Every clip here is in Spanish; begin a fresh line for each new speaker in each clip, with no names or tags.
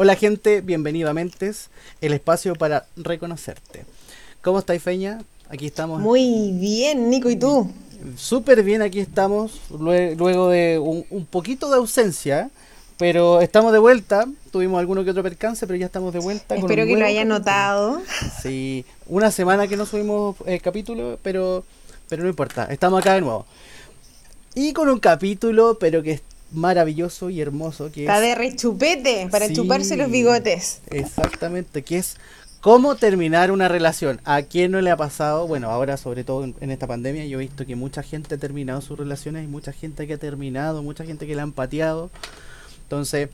Hola gente, bienvenido a Mentes, el espacio para reconocerte. ¿Cómo estáis, Feña? Aquí estamos.
Muy bien, Nico, ¿y tú?
Súper bien, aquí estamos, luego de un, poquito de ausencia, pero estamos de vuelta. Tuvimos alguno que otro percance, pero ya estamos de vuelta.
Espero que lo hayan notado.
Sí, una semana que no subimos el eh, capítulo, pero, pero no importa, estamos acá de nuevo. Y con un capítulo, pero que maravilloso y hermoso. Que
Está de rechupete, para chuparse los bigotes.
Exactamente, que es cómo terminar una relación. ¿A quién no le ha pasado? Bueno, ahora sobre todo en, esta pandemia yo he visto que mucha gente ha terminado sus relaciones y mucha gente que ha terminado, mucha gente que la han pateado. Entonces,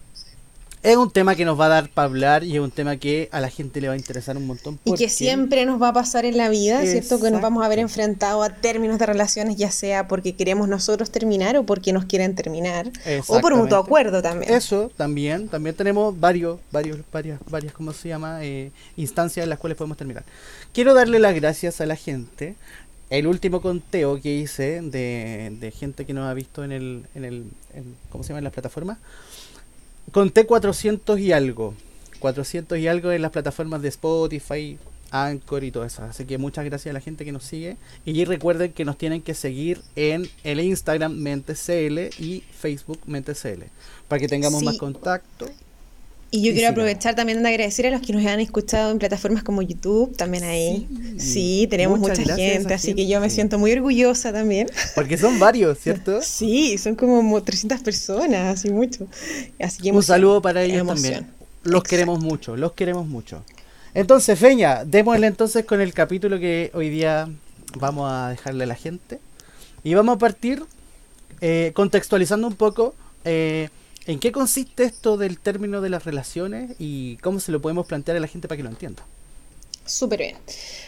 es un tema que nos va a dar para hablar y es un tema que a la gente le va a interesar un montón.
Y que siempre nos va a pasar en la vida, ¿cierto? Que nos vamos a ver enfrentado a términos de relaciones, ya sea porque queremos nosotros terminar o porque nos quieren terminar. O por mutuo acuerdo también.
Eso también. También tenemos varios, varios, varias, varias, ¿cómo se llama? Eh, instancias en las cuales podemos terminar. Quiero darle las gracias a la gente. El último conteo que hice de, de gente que nos ha visto en el, en el ¿cómo se llama? En las plataformas conté 400 y algo. 400 y algo en las plataformas de Spotify, Anchor y todo eso. Así que muchas gracias a la gente que nos sigue. Y recuerden que nos tienen que seguir en el Instagram MentesCL y Facebook MentesCL. Para que tengamos más contacto.
Y yo quiero aprovechar también de agradecer a los que nos han escuchado en plataformas como YouTube, también ahí. Sí, tenemos mucha gente, así que yo me siento muy orgullosa también.
Porque son varios, ¿cierto?
sí, son como 300 personas, así mucho. Así
que Un saludo para ellos también. Los queremos mucho, los queremos mucho. Entonces, Feña, démosle entonces con el capítulo que hoy día vamos a dejarle a la gente. Y vamos a partir eh, contextualizando un poco eh, ¿En qué consiste esto del término de las relaciones y cómo se lo podemos plantear a la gente para que lo entienda?
Súper bien.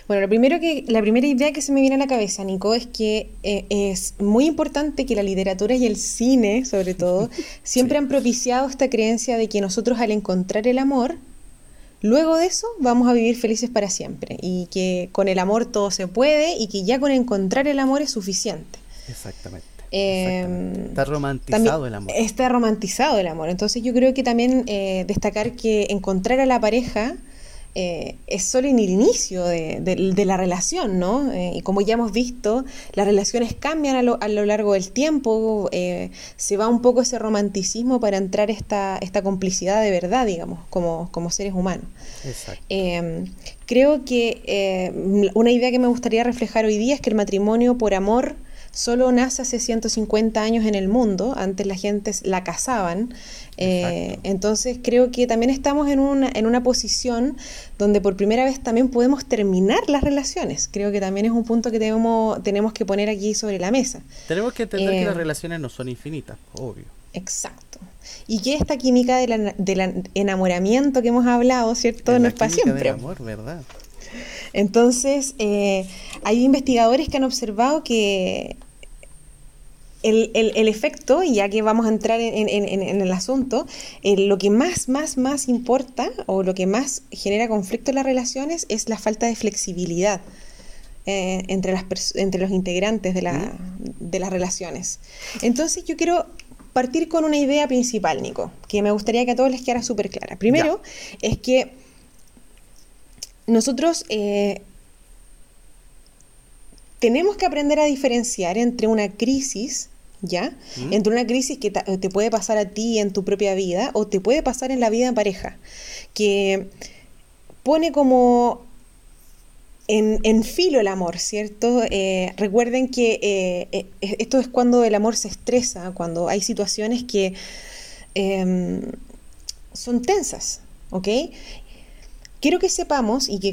Bueno, lo primero que, la primera idea que se me viene a la cabeza, Nico, es que eh, es muy importante que la literatura y el cine, sobre todo, siempre han propiciado esta creencia de que nosotros al encontrar el amor, luego de eso vamos a vivir felices para siempre y que con el amor todo se puede y que ya con encontrar el amor es suficiente.
Exactamente. Em, está romantizado el amor.
Está romantizado el amor. Entonces yo creo que también eh, destacar que encontrar a la pareja eh, es solo en el inicio de, la relación, ¿no? Eh, y como ya hemos visto, las relaciones cambian a lo, a lo largo del tiempo, se va un poco ese romanticismo para entrar esta, esta complicidad de verdad, digamos, como, como seres humanos. Em, creo que una idea que me gustaría reflejar hoy día es que el matrimonio por amor solo nace hace 150 años en el mundo, antes la gente la cazaban. Eh, entonces creo que también estamos en una, en una posición donde por primera vez también podemos terminar las relaciones. Creo que también es un punto que tenemos, tenemos que poner aquí sobre la mesa.
Tenemos que entender que las eh, relaciones no son infinitas, obvio.
Exacto. Y que esta química del enamoramiento que hemos hablado, ¿cierto? no es para siempre.
amor, ¿verdad?
Entonces, eh, hay investigadores que han observado que el, efecto, y ya que vamos a entrar en, el asunto, eh, lo que más, más, más importa o lo que más genera conflicto en las relaciones es la falta de flexibilidad eh, entre, las entre los integrantes de, la, de las relaciones. Entonces yo quiero partir con una idea principal, Nico, que me gustaría que a todos les quedara súper clara. Primero, es que nosotros eh, tenemos que aprender a diferenciar entre una crisis ¿ya? Entre una crisis que te puede pasar a ti en tu propia vida o te puede pasar en la vida en pareja, que pone como en, filo el amor, ¿cierto? Eh, recuerden que eh, eh, esto es cuando el amor se estresa, cuando hay situaciones que em, son tensas, ¿ok? Quiero que sepamos y que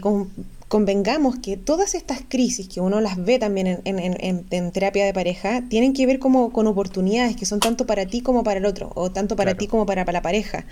convengamos que todas estas crisis que uno las ve también en, terapia de pareja tienen que ver como con oportunidades que son tanto para ti como para el otro, o tanto para ti como para, para la pareja.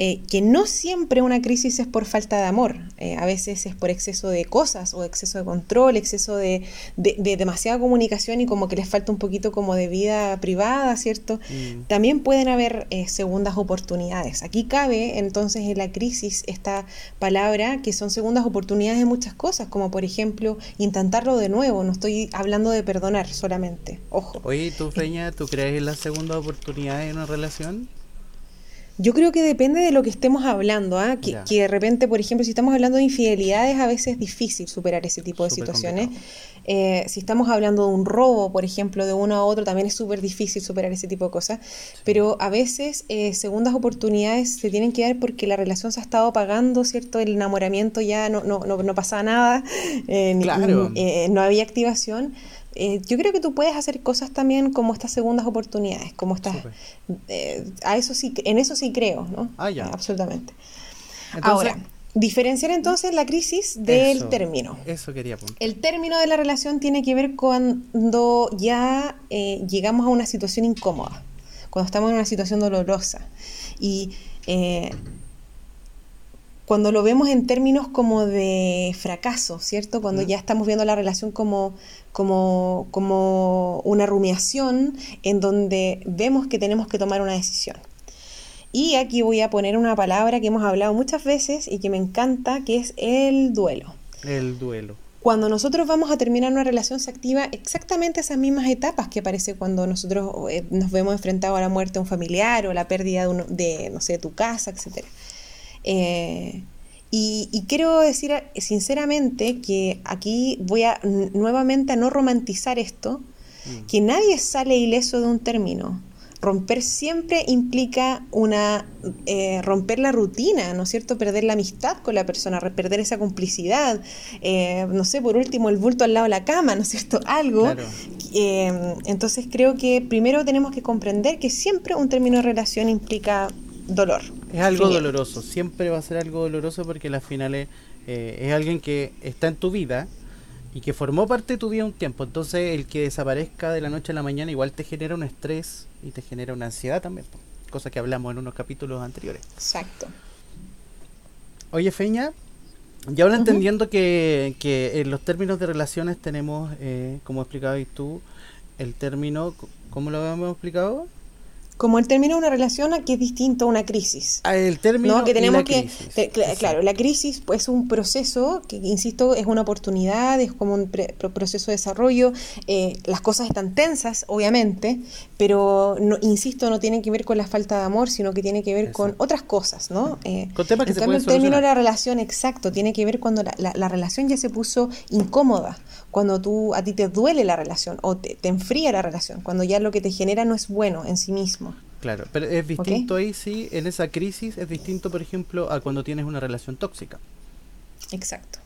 Eh, que no siempre una crisis es por falta de amor, eh, a veces es por exceso de cosas o exceso de control, exceso de, demasiada comunicación y como que les falta un poquito como de vida privada, ¿cierto? Mm. También pueden haber eh, segundas oportunidades. Aquí cabe entonces en la crisis esta palabra que son segundas oportunidades de muchas cosas, como por ejemplo intentarlo de nuevo, no estoy hablando de perdonar solamente, ojo.
Oye, ¿tú, Freña, tú crees en la segunda oportunidad en una relación?
Yo creo que depende de lo que estemos hablando, ¿ah? que, que, de repente, por ejemplo, si estamos hablando de infidelidades, a veces es difícil superar ese tipo de situaciones. Eh, si estamos hablando de un robo, por ejemplo, de uno a otro, también es súper difícil superar ese tipo de cosas. Pero a veces eh, segundas oportunidades se tienen que dar porque la relación se ha estado pagando, ¿cierto? El enamoramiento ya no, no, no, no pasaba nada, eh, no había activación. Yo creo que tú puedes hacer cosas también como estas segundas oportunidades, como estas, a eso sí, en eso sí creo, ¿no?
Ah, ya.
Absolutamente. Ahora, Diferenciar entonces la crisis del término.
Eso quería apuntar.
El término de la relación tiene que ver cuando ya eh, llegamos a una situación incómoda, cuando estamos en una situación dolorosa. Y eh, cuando lo vemos en términos como de fracaso, ¿cierto? Cuando ya estamos viendo la relación como, como, como una rumiación en donde vemos que tenemos que tomar una decisión. Y aquí voy a poner una palabra que hemos hablado muchas veces y que me encanta, que es el duelo.
El duelo.
Cuando nosotros vamos a terminar una relación se activa exactamente esas mismas etapas que aparece cuando nosotros eh, nos vemos enfrentados a la muerte de un familiar o la pérdida de, de no sé, tu casa, etc. Eh, y, quiero decir sinceramente que aquí voy a nuevamente a no romantizar esto, mm. que nadie sale ileso de un término romper siempre implica una eh, romper la rutina, ¿no es cierto? Perder la amistad con la persona, perder esa complicidad, eh, no sé, por último, el bulto al lado de la cama, ¿no es cierto? Algo. Eh, entonces creo que primero tenemos que comprender que siempre un término de relación implica dolor.
Es algo doloroso, siempre va a ser algo doloroso porque al final es, es alguien que está en tu vida y que formó parte de tu vida un tiempo. Entonces, el que desaparezca de la noche a la mañana igual te genera un estrés y te genera una ansiedad también, cosa que hablamos en unos capítulos anteriores.
Exacto.
Oye, Feña, y ahora entendiendo que, que, en los términos de relaciones tenemos, eh, como explicabas tú, el término, ¿cómo lo habíamos explicado?
Como el término de una relación que es distinto a una crisis.
Ah, el término
que tenemos que claro, la crisis pues, es un proceso que insisto es una oportunidad, es como un proceso de desarrollo. Eh, las cosas están tensas, obviamente, pero no, insisto no tiene que ver con la falta de amor, sino que tiene que ver con otras cosas, ¿no?
Eh, con temas que se
el término de la relación exacto tiene que ver cuando la, la relación ya se puso incómoda cuando tú a ti te duele la relación o te, enfría la relación, cuando ya lo que te genera no es bueno en sí mismo.
Claro, pero es distinto ahí, sí, en esa crisis es distinto, por ejemplo, a cuando tienes una relación tóxica.
Exacto.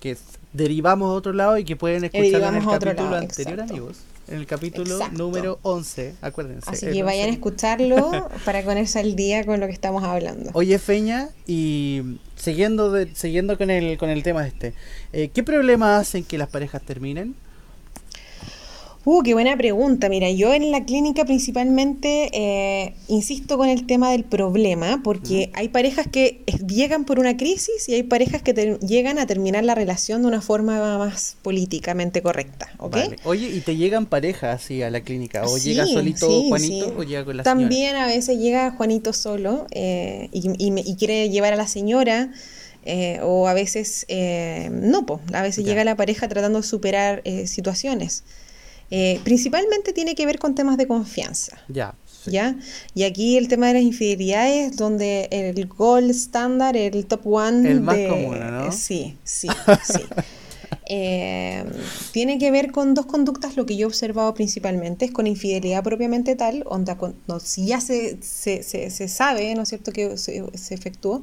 Que derivamos a otro lado y que pueden escuchar en el capítulo anterior, amigos en el capítulo número 11, acuérdense.
Así que vayan a escucharlo para ponerse al día con lo que estamos hablando.
Oye, Feña, y siguiendo siguiendo con el, con el tema este, eh, ¿qué problemas hacen que las parejas terminen?
Uh, qué buena pregunta. Mira, yo en la clínica principalmente eh, insisto con el tema del problema, porque hay parejas que llegan por una crisis y hay parejas que llegan a terminar la relación de una forma más políticamente correcta.
Oye, ¿y te llegan parejas así a la clínica? ¿O llega solito Juanito o llega con la
También a veces llega Juanito solo eh, y, quiere llevar a la señora. Eh, o a veces no, pues a veces llega la pareja tratando de superar situaciones. Eh, principalmente tiene que ver con temas de confianza.
Ya.
¿Ya? Y aquí el tema de las infidelidades, donde el gold standard, el top one.
El más común, ¿no?
Sí, sí, sí. Eh, tiene que ver con dos conductas, lo que yo he observado principalmente, es con infidelidad propiamente tal, onda, si ya se, se, se, sabe, ¿no es cierto?, que se, efectuó,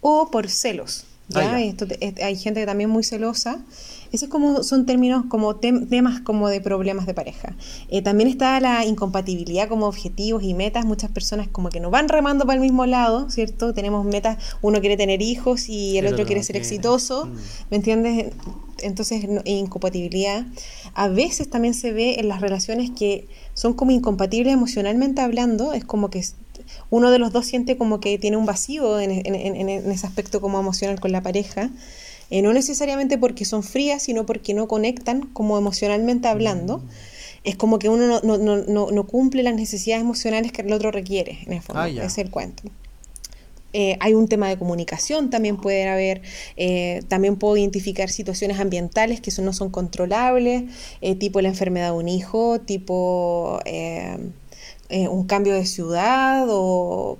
o por celos. ¿ya? Esto, hay gente que también muy celosa esos como, son términos como temas como de problemas de pareja. Eh, también está la incompatibilidad como objetivos y metas. Muchas personas como que no van remando para el mismo lado, ¿cierto? Tenemos metas, uno quiere tener hijos y el, otro quiere ser exitoso, mm. ¿me entiendes? Entonces, incompatibilidad. A veces también se ve en las relaciones que son como incompatibles emocionalmente hablando, es como que uno de los dos siente como que tiene un vacío en, en ese aspecto como emocional con la pareja. Eh, no necesariamente porque son frías, sino porque no conectan como emocionalmente hablando. Mm. Es como que uno no, cumple las necesidades emocionales que el otro requiere, en el fondo. Ah, es el cuento. Eh, hay un tema de comunicación, también puede haber, eh, también puedo identificar situaciones ambientales que no son controlables, tipo la enfermedad de un hijo, tipo un cambio de ciudad o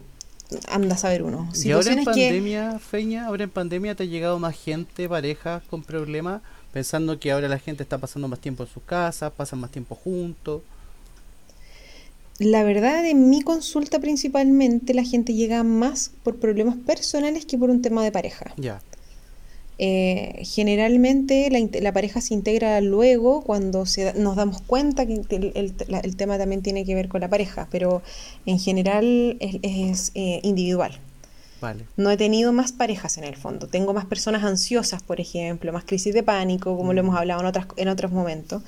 anda a saber uno.
¿Y ahora en pandemia, Feña, ahora en pandemia te ha llegado más gente, parejas con problemas, pensando que ahora la gente está pasando más tiempo en sus casas, pasan más tiempo juntos?
La verdad, en mi consulta principalmente la gente llega más por problemas personales que por un tema de pareja.
Ya.
Eh, generalmente la, pareja se integra luego cuando se, nos damos cuenta que el, tema también tiene que ver con la pareja, pero en general es, eh, individual.
Vale.
No he tenido más parejas en el fondo. Tengo más personas ansiosas, por ejemplo, más crisis de pánico, como lo mm. hemos hablado en, otras, en otros momentos.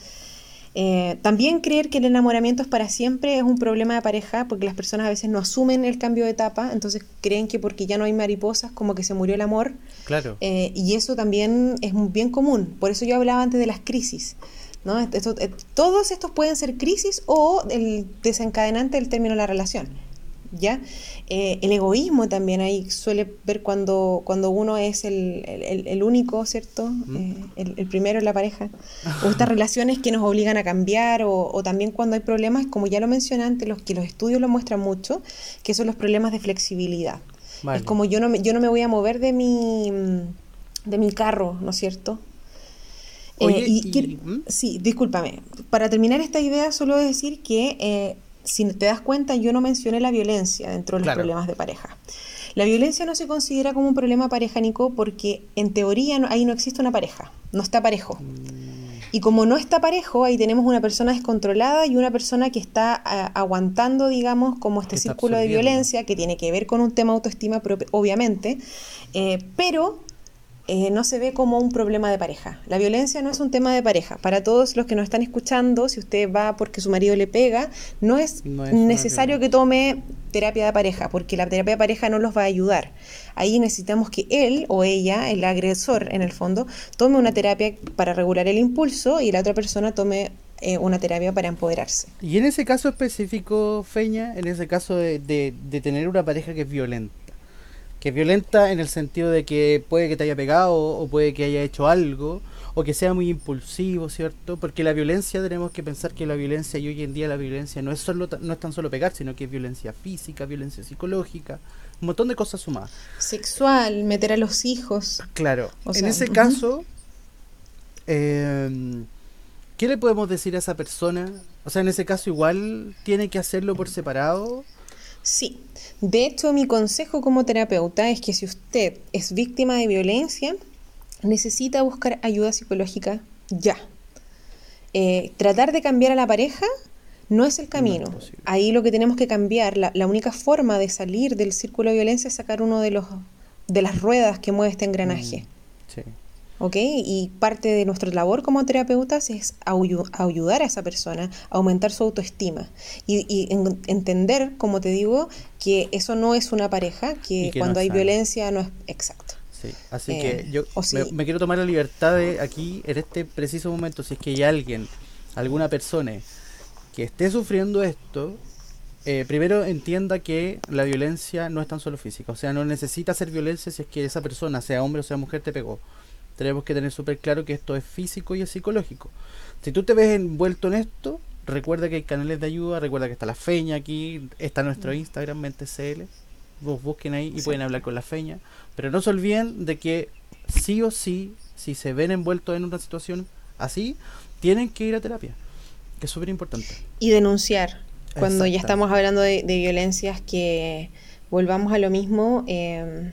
Eh, también creer que el enamoramiento es para siempre es un problema de pareja porque las personas a veces no asumen el cambio de etapa, entonces creen que porque ya no hay mariposas como que se murió el amor.
Claro.
Eh, y eso también es bien común. Por eso yo hablaba antes de las crisis. ¿no? Eh, todos estos pueden ser crisis o el desencadenante del término de la relación. ¿Ya? Eh, el egoísmo también ahí suele ver cuando, cuando uno es el, único, ¿cierto? Eh, el, primero en la pareja. O estas relaciones que nos obligan a cambiar, o, también cuando hay problemas, como ya lo mencioné antes, los que los estudios lo muestran mucho, que son los problemas de flexibilidad. Es como yo no, me, yo no me voy a mover de mi, de mi carro, ¿no es cierto? Eh, sí, discúlpame. Para terminar esta idea, solo decir que si te das cuenta, yo no mencioné la violencia dentro de los problemas de pareja. La violencia no se considera como un problema pareja, Nico, porque en teoría ahí no existe una pareja, no está parejo. Y como no está parejo, ahí tenemos una persona descontrolada y una persona que está aguantando, digamos, como este círculo de violencia que tiene que ver con un tema autoestima, obviamente, eh, pero eh, no se ve como un problema de pareja. La violencia no es un tema de pareja. Para todos los que nos están escuchando, si usted va porque su marido le pega, no es, necesario que tome terapia de pareja, porque la terapia de pareja no los va a ayudar. Ahí necesitamos que él o ella, el agresor en el fondo, tome una terapia para regular el impulso y la otra persona tome eh, una terapia para empoderarse.
Y en ese caso específico, Feña, en ese caso de, de tener una pareja que es violenta, que es violenta en el sentido de que puede que te haya pegado o puede que haya hecho algo o que sea muy impulsivo, ¿cierto? Porque la violencia tenemos que pensar que la violencia y hoy en día la violencia no es solo no es tan solo pegar, sino que es violencia física, violencia psicológica, un montón de cosas sumadas.
Sexual, meter a los hijos.
Claro. en ese caso, em, ¿qué le podemos decir a esa persona? O sea, en ese caso igual tiene que hacerlo por separado
Sí, de hecho mi consejo como terapeuta es que si usted es víctima de violencia, necesita buscar ayuda psicológica ya. Eh, tratar de cambiar a la pareja no es el camino. Ahí lo que tenemos que cambiar, la, la, única forma de salir del círculo de violencia es sacar uno de los de las ruedas que mueve este engranaje.
Mm.
¿Ok? Y parte de nuestra labor como terapeutas es ayudar a esa persona a aumentar su autoestima y, entender, como te digo, que eso no es una pareja, que, cuando hay violencia no es exacto.
Sí, así que eh, yo me, quiero tomar la libertad de aquí, en este preciso momento, si es que hay alguien, alguna persona que esté sufriendo esto, eh, primero entienda que la violencia no es tan solo física, o sea, no necesita ser violencia si es que esa persona, sea hombre o sea mujer, te pegó tenemos que tener súper claro que esto es físico y es psicológico. Si tú te ves envuelto en esto, recuerda que hay canales de ayuda, recuerda que está la feña aquí, está nuestro mm. Instagram, MenteCL, vos busquen ahí y pueden hablar con la feña, pero no se olviden de que sí o sí, si se ven envueltos en una situación así, tienen que ir a terapia, que es súper importante.
Y denunciar, cuando ya estamos hablando de, violencias que volvamos a lo mismo. Eh,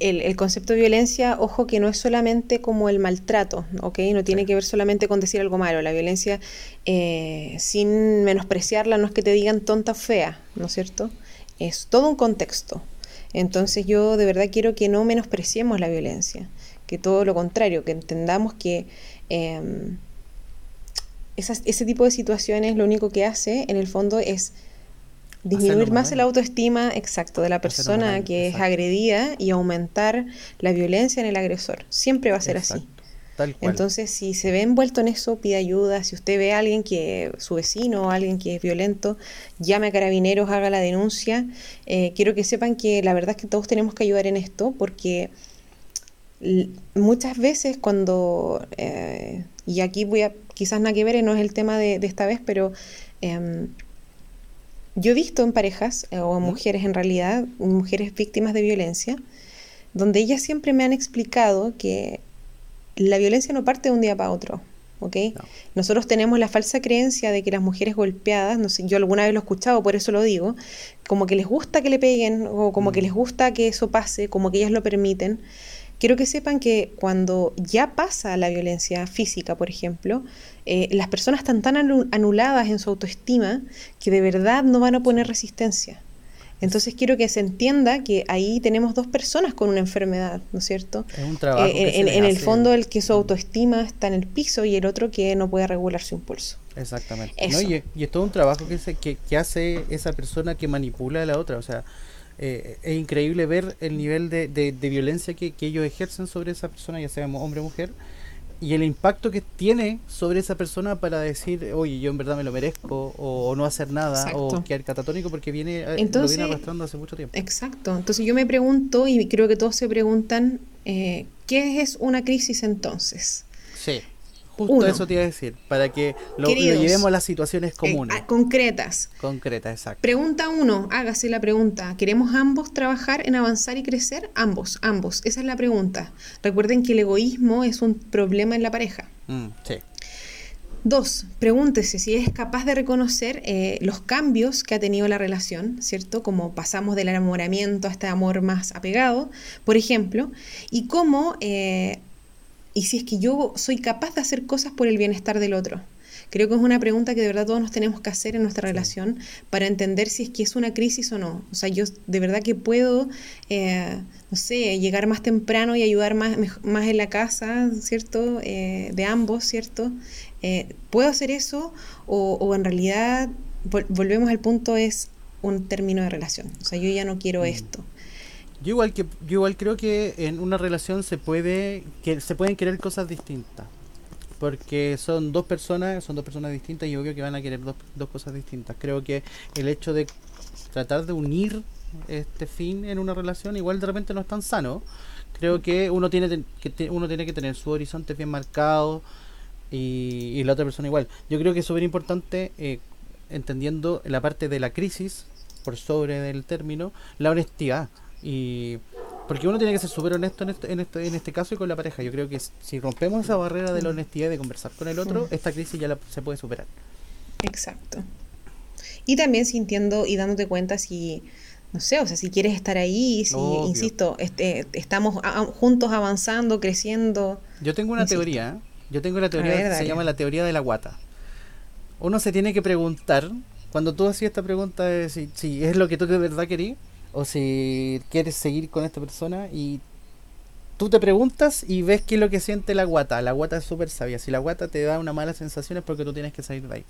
el, concepto de violencia, ojo que no es solamente como el maltrato, ¿ok? No tiene que ver solamente con decir algo malo. La violencia, eh, sin menospreciarla, no es que te digan tonta o fea, ¿no es cierto? Es todo un contexto. Entonces yo de verdad quiero que no menospreciemos la violencia, que todo lo contrario, que entendamos que em, ese tipo de situaciones lo único que hace en el fondo es disminuir más el autoestima exacto de la persona que es agredida y aumentar la violencia en el agresor. Siempre va a ser así. Entonces, si se ve envuelto en eso, pide ayuda. Si usted ve a alguien que, su vecino o alguien que es violento, llame a carabineros, haga la denuncia. Eh, quiero que sepan que la verdad es que todos tenemos que ayudar en esto porque muchas veces cuando, eh, y aquí voy a, quizás nada que ver, no es el tema de, esta vez, pero em, yo he visto en parejas, eh, o en mujeres en realidad, mujeres víctimas de violencia, donde ellas siempre me han explicado que la violencia no parte de un día para otro. Nosotros tenemos la falsa creencia de que las mujeres golpeadas, no sé, yo alguna vez lo he escuchado, por eso lo digo, como que les gusta que le peguen o como que les gusta que eso pase, como que ellas lo permiten. Quiero que sepan que cuando ya pasa la violencia física, por ejemplo, eh, las personas están tan anuladas en su autoestima que de verdad no van a poner resistencia. Entonces quiero que se entienda que ahí tenemos dos personas con una enfermedad, ¿no es cierto?
Es un trabajo.
Eh, en, el fondo el que su autoestima está en el piso y el otro que no puede regular su impulso.
Exactamente. Y, es todo un trabajo que, se, que, hace esa persona que manipula a la otra. O sea, eh, es increíble ver el nivel de, de, violencia que, que, ellos ejercen sobre esa persona, ya sea hombre o mujer y el impacto que tiene sobre esa persona para decir, oye, yo en verdad me lo merezco, o, no hacer nada, o quedar catatónico porque viene, eh, lo viene arrastrando hace mucho tiempo.
Exacto. Entonces yo me pregunto, y creo que todos se preguntan, eh, ¿qué es una crisis entonces?
Sí. Justo eso te iba a decir, para que lo, llevemos a las situaciones eh, comunes.
Concretas.
Concretas, exacto.
Pregunta uno, hágase la pregunta. ¿Queremos ambos trabajar en avanzar y crecer? Ambos, ambos. Esa es la pregunta. Recuerden que el egoísmo es un problema en la pareja.
Mm, sí.
Dos, pregúntese si es capaz de reconocer eh, los cambios que ha tenido la relación, ¿cierto? Como pasamos del enamoramiento a este amor más apegado, por ejemplo, y cómo eh, y si es que yo soy capaz de hacer cosas por el bienestar del otro. Creo que es una pregunta que de verdad todos nos tenemos que hacer en nuestra relación para entender si es que es una crisis o no. O sea, yo de verdad que puedo, eh, no sé, llegar más temprano y ayudar más, más en la casa, ¿cierto? Eh, de ambos, ¿cierto? Eh, ¿Puedo hacer eso? O, o en realidad, volvemos al punto, es un término de relación. O sea, yo ya no quiero mm. esto.
Yo igual que yo igual creo que en una relación se puede que se pueden querer cosas distintas. Porque son dos personas, son dos personas distintas y obvio que van a querer dos, dos cosas distintas. Creo que el hecho de tratar de unir este fin en una relación igual de repente no es tan sano. Creo que uno tiene que uno tiene que tener su horizonte bien marcado y, y la otra persona igual. Yo creo que es súper importante eh, entendiendo la parte de la crisis por sobre del término, la honestidad. Y porque uno tiene que ser súper honesto en este, en, este, en este caso y con la pareja. Yo creo que si rompemos esa barrera de la honestidad y de conversar con el otro, esta crisis ya se puede superar.
Exacto. Y también sintiendo y dándote cuenta si, no sé, o sea, si quieres estar ahí, si, insisto, este, estamos juntos avanzando, creciendo.
Yo tengo una teoría, ¿eh? yo tengo una teoría que se llama la teoría de la guata. Uno se tiene que preguntar, cuando tú hacías esta pregunta de si, si es lo que tú de verdad querías, o si quieres seguir con esta persona y tú te preguntas y ves qué es lo que siente la guata. La guata es súper sabia. Si la guata te da una mala sensación es porque tú tienes que salir de ahí.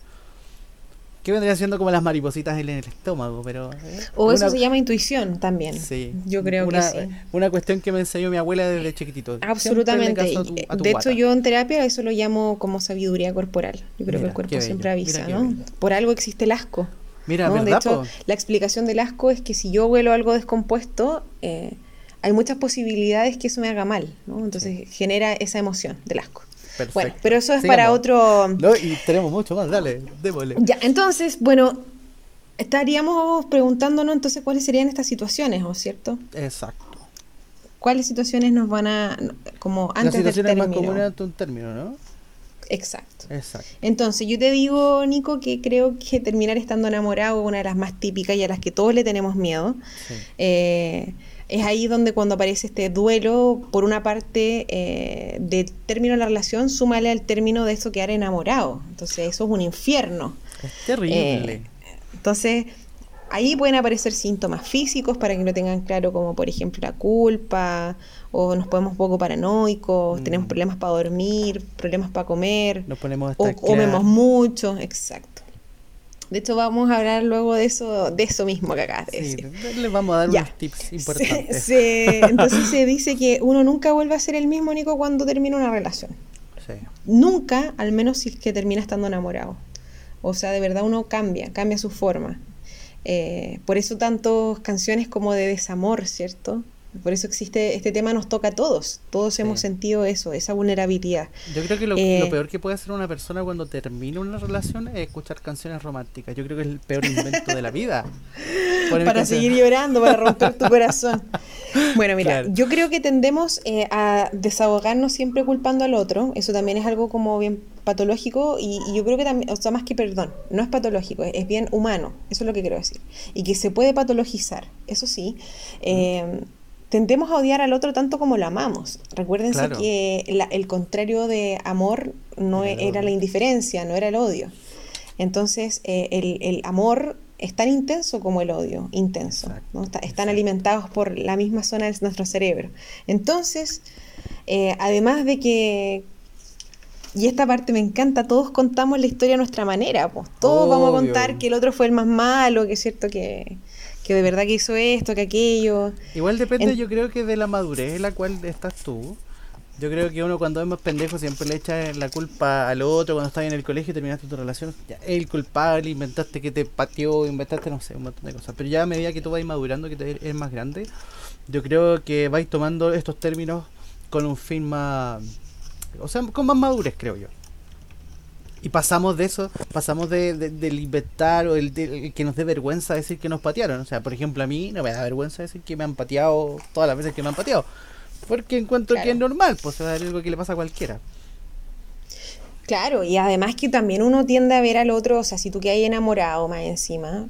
Que vendría siendo como las maripositas en el estómago, pero...
Eh, o eso se llama intuición también. Sí. Yo creo que sí.
Una cuestión que me enseñó mi abuela desde chiquitito.
Absolutamente. de hecho, yo en terapia eso lo llamo como sabiduría corporal. Yo creo que el cuerpo siempre avisa, ¿no? Por algo existe el asco.
Mira,
De hecho, la explicación del asco es que si yo huelo algo descompuesto, eh, hay muchas posibilidades que eso me haga mal, ¿no? Entonces genera esa emoción del asco. Perfecto. Bueno, pero eso es para otro...
No, y tenemos mucho más, dale, démosle.
Ya, entonces, bueno, estaríamos preguntándonos entonces cuáles serían estas situaciones, ¿o cierto?
Exacto.
¿Cuáles situaciones nos van a, como antes
Las situaciones más comunes ante un término, ¿no?
Exacto. Entonces, yo te digo, Nico, que creo que terminar estando enamorado es una de las más típicas y a las que todos le tenemos miedo. Eh, es ahí donde cuando aparece este duelo, por una parte eh, del término de la relación, súmale al término de eso quedar enamorado. Entonces, eso es un infierno.
Es terrible.
Eh, entonces, ahí pueden aparecer síntomas físicos para que lo tengan claro, como por ejemplo la culpa o nos ponemos un poco paranoicos, mm. tenemos problemas para dormir, problemas para comer,
nos ponemos
o comemos mucho, exacto. De hecho, vamos a hablar luego de eso, de eso mismo que acá de sí,
Les vamos a dar unos tips importantes.
entonces se dice que uno nunca vuelve a ser el mismo Nico cuando termina una relación. Nunca, al menos si es que termina estando enamorado. O sea, de verdad uno cambia, cambia su forma. Eh, por eso tantas canciones como de desamor, ¿cierto? Por eso existe, este tema nos toca a todos. Todos hemos sentido eso, esa vulnerabilidad.
Yo creo que lo, eh, peor que puede hacer una persona cuando termina una relación es escuchar canciones románticas. Yo creo que es el peor invento de la vida.
para seguir llorando, para romper tu corazón. Bueno, mira, yo creo que tendemos eh, a desahogarnos siempre culpando al otro. Eso también es algo como bien patológico y, yo creo que también, o sea, más que perdón, no es patológico, es, bien humano. Eso es lo que quiero decir. Y que se puede patologizar, eso sí. Eh, tendemos a odiar al otro tanto como lo amamos. Recuérdense que el contrario de amor no era la indiferencia, no era el odio. Entonces, eh, el, amor es tan intenso como el odio, intenso. están alimentados por la misma zona de nuestro cerebro. Entonces, eh, además de que, y esta parte me encanta, todos contamos la historia a nuestra manera, pues todos vamos a contar que el otro fue el más malo, que es cierto que que de verdad que hizo esto, que aquello.
Igual depende, yo creo que de la madurez en la cual estás tú. Yo creo que uno cuando es más pendejo siempre le echa la culpa al otro cuando estás en el colegio y terminaste tu relación. Ya, el culpable, inventaste que te pateó, inventaste, no sé, un montón de cosas. Pero ya a medida que tú vas madurando, que te eres más grande, yo creo que vais tomando estos términos con un fin más. O sea, con más madurez, creo yo. Y pasamos de eso, pasamos de, del inventar o el, que nos dé vergüenza decir que nos patearon. O sea, por ejemplo, a mí no me da vergüenza decir que me han pateado todas las veces que me han pateado. Porque encuentro que es normal, pues es algo que le pasa a cualquiera.
Claro, y además que también uno tiende a ver al otro, o sea, si tú que hay enamorado más encima,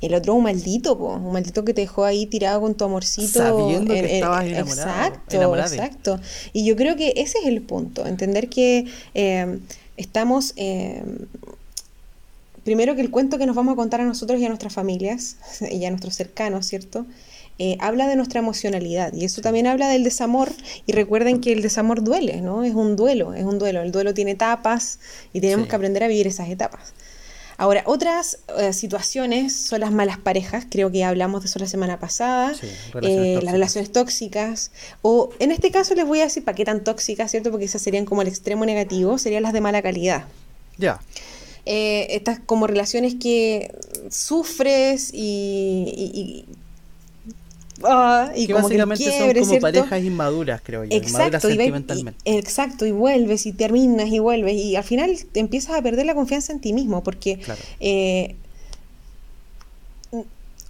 el otro es un maldito, po, un maldito que te dejó ahí tirado con tu amorcito.
Sabiendo que estabas enamorado.
Exacto, exacto. Y yo creo que ese es el punto, entender que eh, estamos, eh, primero que el cuento que nos vamos a contar a nosotros y a nuestras familias y a nuestros cercanos, ¿cierto? Eh, habla de nuestra emocionalidad y eso también habla del desamor y recuerden que el desamor duele, ¿no? Es un duelo, es un duelo, el duelo tiene etapas y tenemos que aprender a vivir esas etapas. Ahora, otras eh, situaciones son las malas parejas, creo que hablamos de eso la semana pasada, las relaciones tóxicas, o en este caso les voy a decir para qué tan tóxicas, ¿cierto? Porque esas serían como el extremo negativo, serían las de mala calidad.
Ya.
estas como relaciones que sufres y
Ah, y que como básicamente son como parejas inmaduras, creo yo,
exacto, sentimentalmente. exacto, y vuelves y terminas y vuelves y al final te empiezas a perder la confianza en ti mismo porque eh,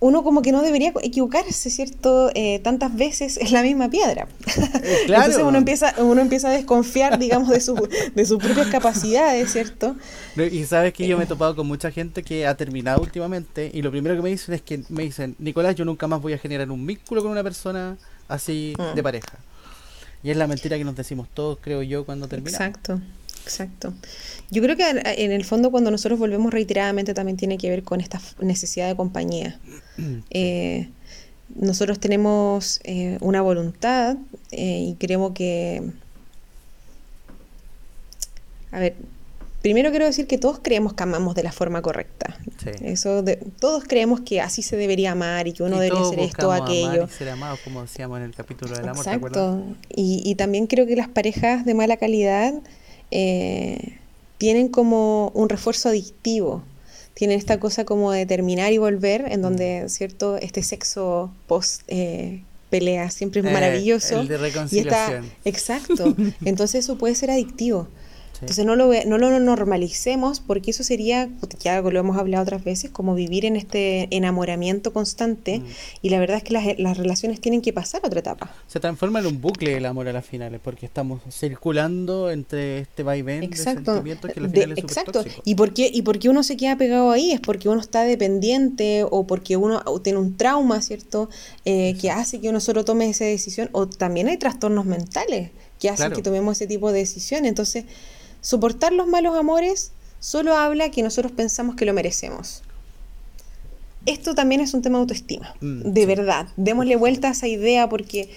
uno como que no debería equivocarse, ¿cierto? Eh, tantas veces es la misma piedra. Eh, Entonces uno empieza, uno empieza a desconfiar, digamos, de, su, de sus propias capacidades, ¿cierto?
Y sabes que yo me he topado con mucha gente que ha terminado últimamente y lo primero que me dicen es que me dicen, Nicolás, yo nunca más voy a generar un vínculo con una persona así mm. de pareja. Y es la mentira que nos decimos todos, creo yo, cuando terminamos.
Exacto. Exacto. Yo creo que en el fondo cuando nosotros volvemos reiteradamente también tiene que ver con esta necesidad de compañía. Eh, nosotros tenemos eh, una voluntad eh, y creemos que... A ver, primero quiero decir que todos creemos que amamos de la forma correcta. Eso de, todos creemos que así se debería amar y que uno debería hacer esto o aquello.
ser amado, como decíamos en el capítulo del amor.
Exacto. Y, y también creo que las parejas de mala calidad eh, tienen como un refuerzo adictivo. Tienen esta cosa como de terminar y volver, en donde, ¿cierto? Este sexo post eh, pelea siempre es eh, maravilloso.
el de reconciliación.
exacto. Entonces eso puede ser adictivo. Entonces no lo, no lo normalicemos porque eso sería, ya lo hemos hablado otras veces, como vivir en este enamoramiento constante mm. y la verdad es que las, las, relaciones tienen que pasar a otra etapa.
Se transforma en un bucle el amor a las finales porque estamos circulando entre este vaivén exacto. de sentimientos que al final es Exacto.
¿Y por, qué, ¿Y por qué uno se queda pegado ahí? Es porque uno está dependiente o porque uno tiene un trauma, ¿cierto? Eh, que hace que uno solo tome esa decisión o también hay trastornos mentales que hacen que tomemos ese tipo de decisiones. Entonces, Soportar los malos amores solo habla que nosotros pensamos que lo merecemos. Esto también es un tema de autoestima, mm, de verdad. Démosle vuelta a esa idea porque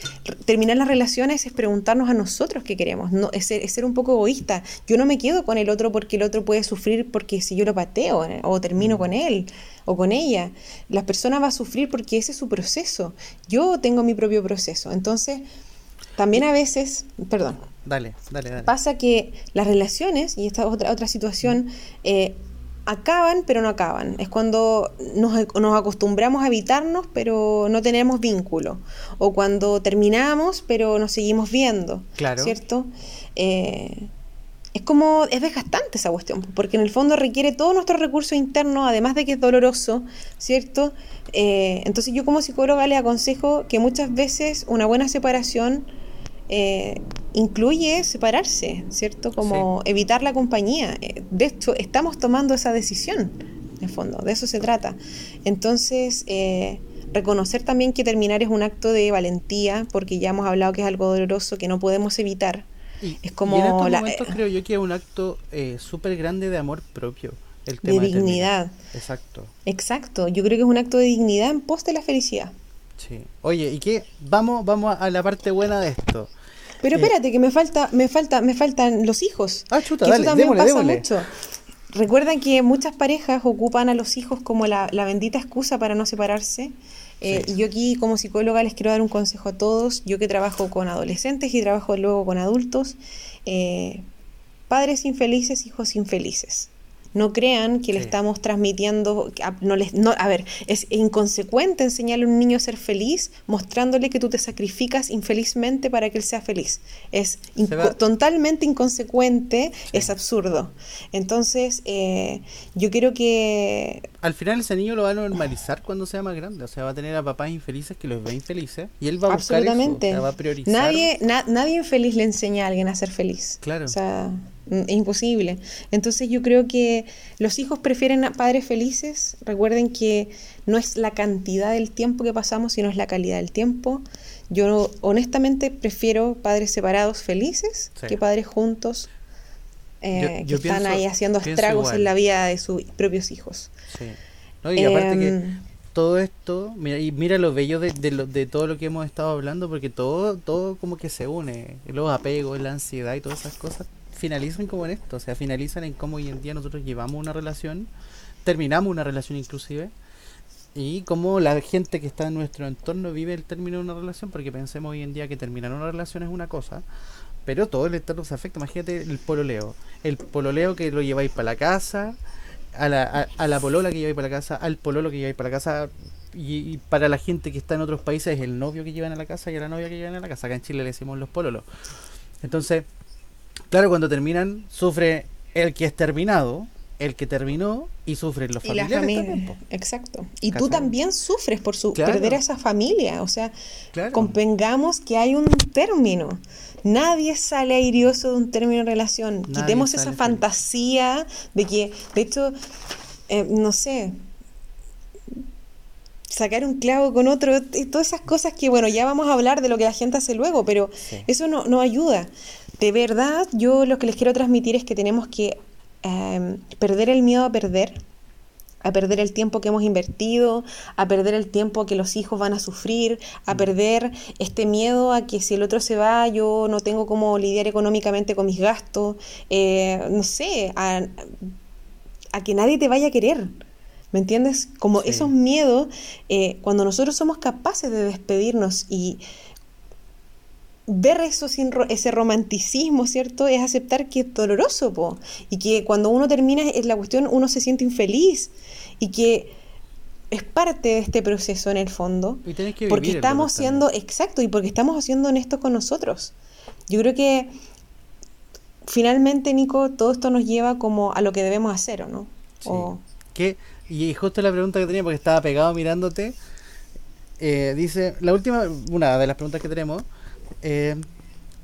terminar las relaciones es preguntarnos a nosotros qué queremos, no, es, ser, un poco egoísta. Yo no me quedo con el otro porque el otro puede sufrir porque si yo lo pateo eh, o termino mm. con él o con ella. La persona va a sufrir porque ese es su proceso. Yo tengo mi propio proceso. Entonces, también a veces, perdón,
Dale, dale, dale.
Pasa que las relaciones, y esta otra, otra situación, eh, acaban pero no acaban. Es cuando nos, acostumbramos a evitarnos pero no tenemos vínculo. O cuando terminamos pero nos seguimos viendo. Claro. ¿Cierto? Eh, es como, es desgastante esa cuestión, porque en el fondo requiere todo nuestro recurso interno, además de que es doloroso, ¿cierto? Eh, entonces yo como psicóloga le aconsejo que muchas veces una buena separación eh, incluye separarse, ¿cierto? Como evitar la compañía. Eh, de hecho, estamos tomando esa decisión, en fondo, de eso se trata. Entonces, eh, reconocer también que terminar es un acto de valentía, porque ya hemos hablado que es algo doloroso que no podemos evitar. es como
en estos momentos creo yo que es un acto súper grande de amor propio.
El tema de dignidad.
Exacto.
Exacto. Yo creo que es un acto de dignidad en pos de la felicidad.
Sí. Oye, ¿y qué? Vamos, vamos a la parte buena de esto.
Pero espérate, que me falta, me falta, me faltan los hijos. Ah, chuta, dale, eso también pasa mucho. Recuerdan que muchas parejas ocupan a los hijos como la, bendita excusa para no separarse. Eh, y yo aquí como psicóloga les quiero dar un consejo a todos. Yo que trabajo con adolescentes y trabajo luego con adultos. Eh, padres infelices, hijos infelices. No crean que le estamos transmitiendo, no les, no, a ver, es inconsecuente enseñarle a un niño a ser feliz mostrándole que tú te sacrificas infelizmente para que él sea feliz. Es totalmente inconsecuente, es absurdo. Entonces, eh, yo quiero que...
Al final ese niño lo va a normalizar cuando sea más grande, o sea, va a tener a papás infelices que los ve infelices y él va a buscar Absolutamente. va a priorizar.
Nadie, nadie infeliz le enseña a alguien a ser feliz. Claro. O sea, es imposible. Entonces yo creo que los hijos prefieren a padres felices. Recuerden que no es la cantidad del tiempo que pasamos, sino es la calidad del tiempo. Yo honestamente prefiero padres separados felices que padres juntos eh, que están ahí haciendo estragos en la vida de sus propios hijos.
Sí. y aparte que em, todo esto, mira, y mira lo bello de, de, todo lo que hemos estado hablando, porque todo, todo como que se une, los apegos, la ansiedad y todas esas cosas finalizan como en esto, o sea, finalizan en cómo hoy en día nosotros llevamos una relación, terminamos una relación inclusive, y cómo la gente que está en nuestro entorno vive el término de una relación, porque pensemos hoy en día que terminar una relación es una cosa, pero todo el entorno se afecta. Imagínate el pololeo, el pololeo que lo lleváis para la casa, a la, a, la polola que lleváis para la casa, al pololo que lleváis para la casa, y, para la gente que está en otros países, el novio que llevan a la casa y a la novia que llevan a la casa. Acá en Chile le decimos los pololos. Entonces, Claro, cuando terminan, sufre el que es terminado, el que terminó y sufren los familiares. Y la familia,
exacto. Y tú también sufres por su perder a esa familia. O sea, convengamos que hay un término. Nadie sale airioso de un término de relación. Quitemos esa fantasía de que, de hecho, eh, no sé, sacar un clavo con otro, y todas esas cosas que, bueno, ya vamos a hablar de lo que la gente hace luego, pero eso no, no ayuda de verdad yo lo que les quiero transmitir es que tenemos que em, perder el miedo a perder, a perder el tiempo que hemos invertido, a perder el tiempo que los hijos van a sufrir, a mm. perder este miedo a que si el otro se va yo no tengo cómo lidiar económicamente con mis gastos, eh, no sé, a, que nadie te vaya a querer. ¿Me entiendes? Como esos miedos, eh, cuando nosotros somos capaces de despedirnos y ver eso sin ese romanticismo, ¿cierto? Es aceptar que es doloroso, po, y que cuando uno termina es la cuestión, uno se siente infeliz y que es parte de este proceso en el fondo, porque estamos siendo, exacto, y porque estamos haciendo honestos con nosotros. Yo creo que finalmente, Nico, todo esto nos lleva como a lo que debemos hacer, ¿o no?
Sí. Y justo la pregunta que tenía, porque estaba pegado mirándote, eh, dice, la última, una de las preguntas que tenemos, eh,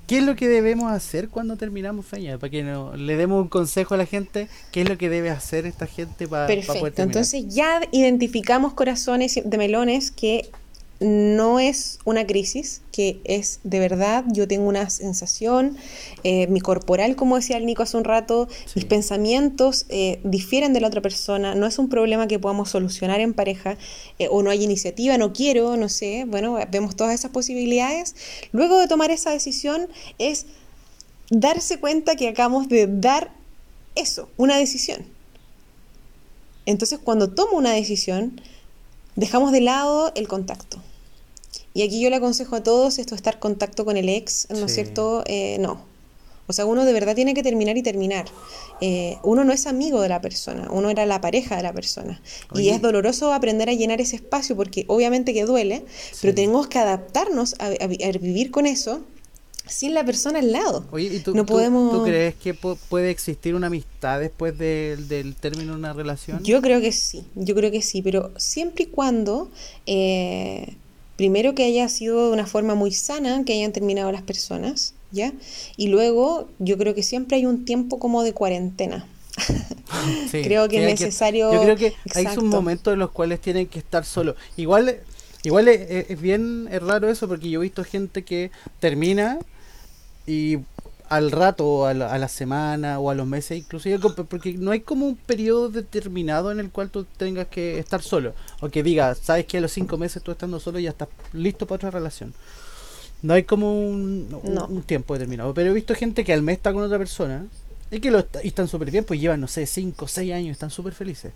¿Qué es lo que debemos hacer cuando terminamos Feña? Para que le demos un consejo a la gente, ¿qué es lo que debe hacer esta gente para,
para poder terminar? Entonces ya identificamos corazones de melones que no es una crisis, que es de verdad, yo tengo una sensación, eh, mi corporal, como decía el Nico hace un rato, mis pensamientos eh, difieren de la otra persona, no es un problema que podamos solucionar en pareja, eh, o no hay iniciativa, no quiero, no sé, bueno, vemos todas esas posibilidades. Luego de tomar esa decisión es darse cuenta que acabamos de dar eso, una decisión. Entonces, cuando tomo una decisión, dejamos de lado el contacto y aquí yo le aconsejo a todos esto, estar en contacto con el ex, ¿no es cierto? Eh, no. O sea, uno de verdad tiene que terminar y terminar. Eh, uno no es amigo de la persona, uno era la pareja de la persona. Y es doloroso aprender a llenar ese espacio porque obviamente que duele, pero tenemos que adaptarnos a, vivir con eso sin la persona al lado.
Oye, ¿y tú, no podemos... ¿tú, crees que puede existir una amistad después del término de una relación?
Yo creo que sí, yo creo que sí, pero siempre y cuando, eh, primero que haya sido de una forma muy sana, que hayan terminado las personas, ¿ya? Y luego yo creo que siempre hay un tiempo como de cuarentena. creo que es necesario...
yo creo que hay un momento en los cuales tienen que estar solos. Igual, igual es, bien raro eso porque yo he visto gente que termina y al rato, o a la, semana, o a los meses, inclusive, porque no hay como un periodo determinado en el cual tú tengas que estar solo. O que diga, sabes que a los cinco meses tú estando solo ya estás listo para otra relación. No hay como un, tiempo determinado. Pero he visto gente que al mes está con otra persona y que lo están súper bien, pues llevan, no sé, 5 o 6 años, están súper felices.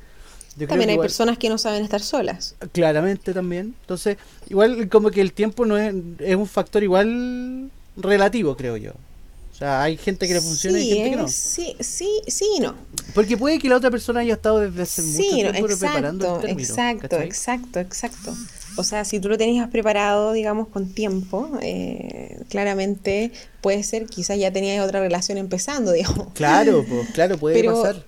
también hay personas que no saben estar solas.
Claramente también. Entonces, igual como que el tiempo no es, es un factor igual relativo, creo yo. O sea, hay gente que le funciona y gente que no.
Sí, sí, sí y no.
Porque puede que la otra persona haya estado desde hace mucho tiempo
preparando el término, Exacto, exacto, exacto. O sea, si tú lo tenías preparado, digamos, con tiempo, eh, claramente puede ser, quizás ya tenías otra relación empezando, digamos.
Claro, pues, claro, puede pasar.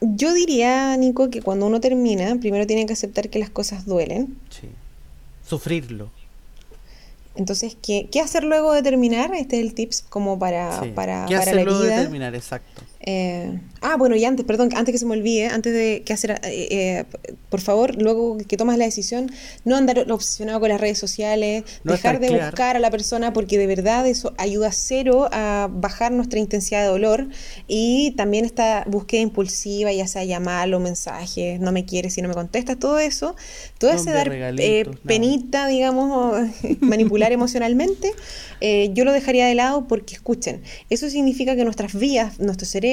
Yo diría, Nico, que cuando uno termina, primero tiene que aceptar que las cosas duelen.
Sí. Sufrirlo.
Entonces, ¿qué, ¿qué, hacer luego de terminar? Este es el tips como para, para,
¿Qué hacer luego de terminar, exacto.
Eh, ah, bueno, y antes, perdón, antes que se me olvide, antes de que hacer, eh, eh, por favor, luego que tomas la decisión, no andar obsesionado con las redes sociales, dejar de buscar a la persona porque de verdad eso ayuda cero a bajar nuestra intensidad de dolor. Y también esta búsqueda impulsiva, ya sea llamarlo, mensajes, no me quieres si no me contestas, todo eso, todo ese dar penita, digamos, manipular emocionalmente, yo lo dejaría de lado porque escuchen, eso significa que nuestras vías, nuestro cerebro,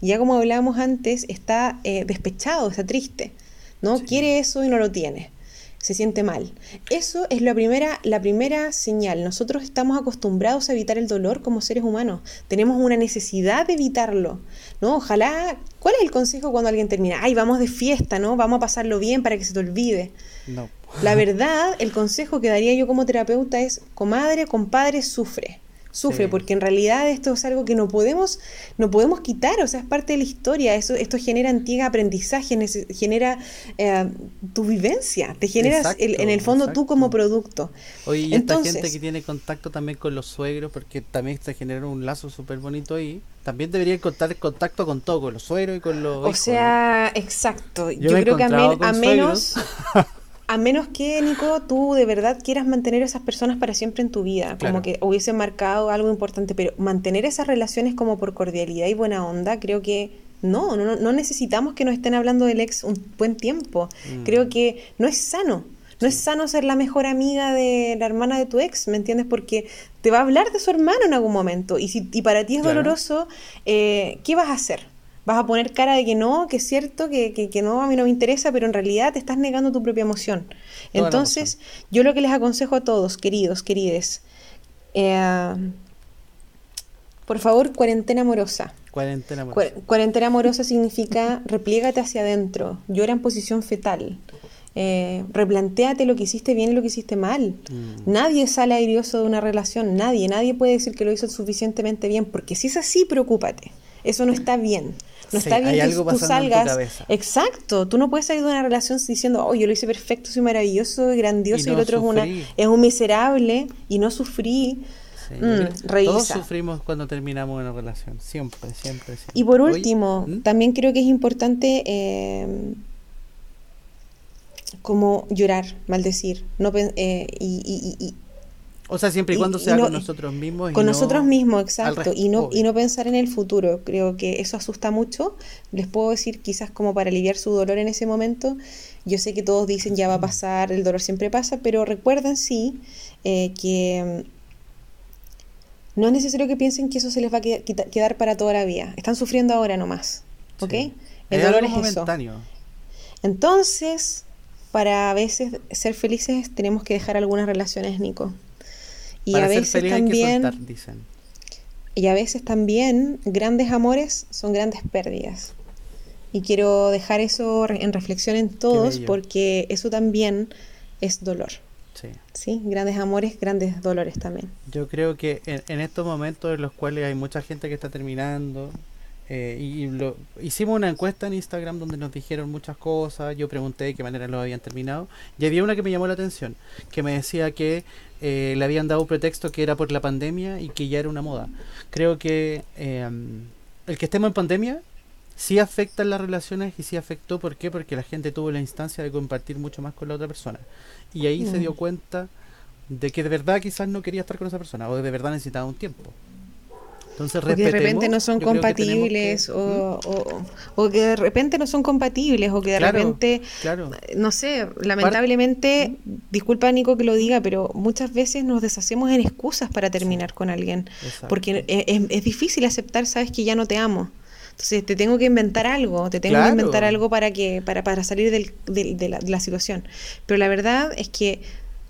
ya como hablábamos antes, está eh, despechado, está triste, ¿no? Quiere eso y no lo tiene. Se siente mal. Eso es la primera, la primera señal. Nosotros estamos acostumbrados a evitar el dolor como seres humanos. Tenemos una necesidad de evitarlo. ¿no? Ojalá. ¿Cuál es el consejo cuando alguien termina? Ay, vamos de fiesta, ¿no? Vamos a pasarlo bien para que se te olvide.
No.
La verdad, el consejo que daría yo como terapeuta es, comadre, compadre, sufre sufre, porque en realidad esto es algo que no podemos, no podemos quitar, o sea, es parte de la historia, eso, esto genera antiguo aprendizaje, genera eh, tu vivencia, te generas en el fondo tú como producto.
Oye, y esta gente que tiene contacto también con los suegros, porque también se genera un lazo súper bonito ahí, también debería contar contacto con todo, con los suegros y con los...
O sea, exacto, yo, creo que a menos... A menos que, Nico, tú de verdad quieras mantener a esas personas para siempre en tu vida, como que hubiese marcado algo importante, pero mantener esas relaciones como por cordialidad y buena onda, creo que no, no, no necesitamos que nos estén hablando del ex un buen tiempo. Mm. Creo que no es sano. No es sano ser la mejor amiga de la hermana de tu ex, ¿me entiendes? Porque te va a hablar de su hermano en algún momento. Y si y para ti es doloroso, eh, ¿qué vas a hacer? Vas a poner cara de que no, que es cierto, que, que, no, a mí no me interesa, pero en realidad te estás negando tu propia emoción. Entonces, yo lo que les aconsejo a todos, queridos, querides, eh, por favor, cuarentena amorosa.
Cuarentena amorosa.
cuarentena amorosa significa repliégate hacia adentro, llora en posición fetal. Eh, replantéate lo que hiciste bien y lo que hiciste mal. Mm. Nadie sale airioso de una relación, nadie, nadie puede decir que lo hizo suficientemente bien, porque si es así, preocúpate. Eso no está bien. No está bien que tú salgas. Exacto. Tú no puedes salir de una relación diciendo, oh, yo lo hice perfecto, soy maravilloso, grandioso, y, el otro es, una, es un miserable y no sufrí.
Mm, todos sufrimos cuando terminamos una relación, siempre, siempre.
Y por último, ¿Mm? también creo que es importante eh, como llorar, maldecir, no, eh, y,
o sea, siempre y cuando sea con nosotros mismos.
con nosotros mismos, exacto. Y no, y no pensar en el futuro. Creo que eso asusta mucho. Les puedo decir, quizás como para aliviar su dolor en ese momento. Yo sé que todos dicen ya va a pasar, el dolor siempre pasa, pero recuerden sí eh, que mm, no es necesario que piensen que eso se les va a quedar para toda la vida. Están sufriendo ahora nomás. ¿Ok?
El dolor es momentáneo.
Entonces, para a veces ser felices tenemos que dejar algunas relaciones, Nico.
Y a veces también. dicen.
y a veces también grandes amores son grandes pérdidas. Y quiero dejar eso en reflexión en todos porque eso también es dolor. Sí. sí. Grandes amores, grandes dolores también.
Yo creo que en, estos momentos en los cuales hay mucha gente que está terminando, eh, y lo, hicimos una encuesta en Instagram donde nos dijeron muchas cosas, yo pregunté de qué manera lo habían terminado, y había una que me llamó la atención, que me decía que eh, le habían dado un pretexto que era por la pandemia y que ya era una moda. Creo que eh, el que estemos en pandemia sí afecta en las relaciones y sí afectó, ¿por qué? Porque la gente tuvo la instancia de compartir mucho más con la otra persona. Y ahí se dio mm. cuenta de que de verdad quizás no quería estar con esa persona o de verdad necesitaba un tiempo.
Entonces, de repente no son compatibles o, o, que de repente no son compatibles o que de repente, no sé, lamentablemente, disculpa Nico que lo diga, pero muchas veces nos deshacemos en excusas para terminar con alguien, porque es, es, difícil aceptar, sabes que ya no te amo. Entonces te tengo que inventar algo, te tengo que inventar algo para que para, para salir del, de, la, de la situación. Pero la verdad es que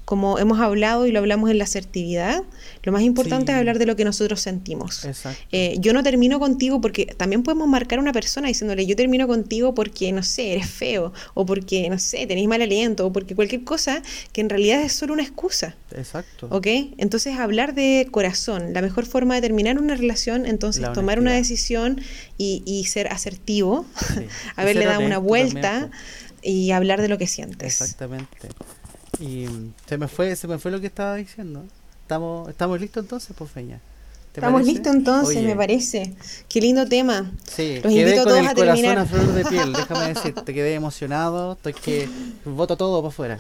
como hemos hablado y lo hablamos en la asertividad, lo más importante es hablar de lo que nosotros sentimos. Eh, yo no termino contigo porque también podemos marcar a una persona diciéndole yo termino contigo porque, no sé, eres feo, o porque, no sé, tenéis mal aliento, o porque cualquier cosa que en realidad es solo una excusa.
Exacto.
¿Ok? Entonces hablar de corazón, la mejor forma de terminar una relación, entonces tomar una decisión y, ser asertivo, haberle dado una vuelta y hablar de lo que sientes.
Exactamente. Y se me fue, se me fue lo que estaba diciendo. Estamos, estamos listos entonces, pues Feña.
Estamos listos entonces, me parece. Qué lindo tema.
Sí, Los quedé invito con a todos el corazón a flor de piel, déjame decirte, quedé emocionado, estoy que voto todo para afuera.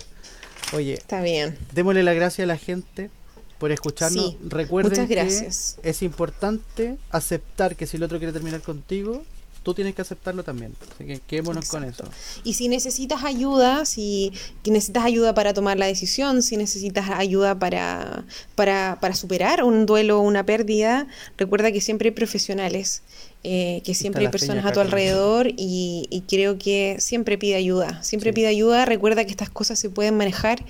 Oye,
está bien.
Démosle la gracia a la gente por escucharnos. Recuerden que es importante aceptar que si el otro quiere terminar contigo, tú tienes que aceptarlo también. Así que quedémonos con eso.
Y si necesitas ayuda, si necesitas ayuda para tomar la decisión, si necesitas ayuda para, para, para superar un duelo o una pérdida, recuerda que siempre hay profesionales eh, que siempre hay personas a tu alrededor y, creo que siempre pide ayuda, siempre pide ayuda, recuerda que estas cosas se pueden manejar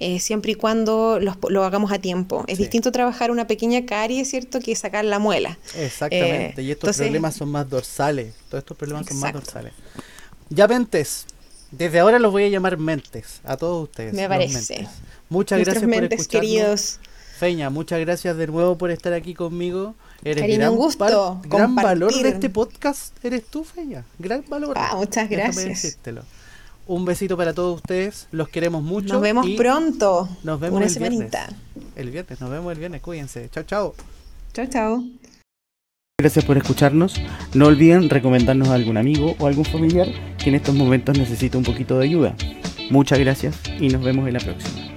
eh, siempre y cuando lo hagamos a tiempo. Es distinto trabajar una pequeña carie, ¿cierto?, que sacar la muela.
Exactamente, y estos problemas son más dorsales, todos estos problemas son más dorsales. Ya mentes, desde ahora los voy a llamar mentes, a todos ustedes.
Me parece.
Muchas gracias por escucharnos. queridos. Feña, muchas gracias de nuevo por estar aquí conmigo.
Eres gran, un gusto.
gran valor de este podcast eres tú, Feña. Gran valor.
Ah, muchas gracias.
Un besito para todos ustedes. Los queremos mucho.
Nos vemos pronto.
Nos vemos el Viernes. El viernes, nos vemos el viernes. Cuídense. Chao, chao.
Chao, chao.
Gracias por escucharnos. No olviden recomendarnos a algún amigo o algún familiar que en estos momentos necesita un poquito de ayuda. Muchas gracias y nos vemos en la próxima.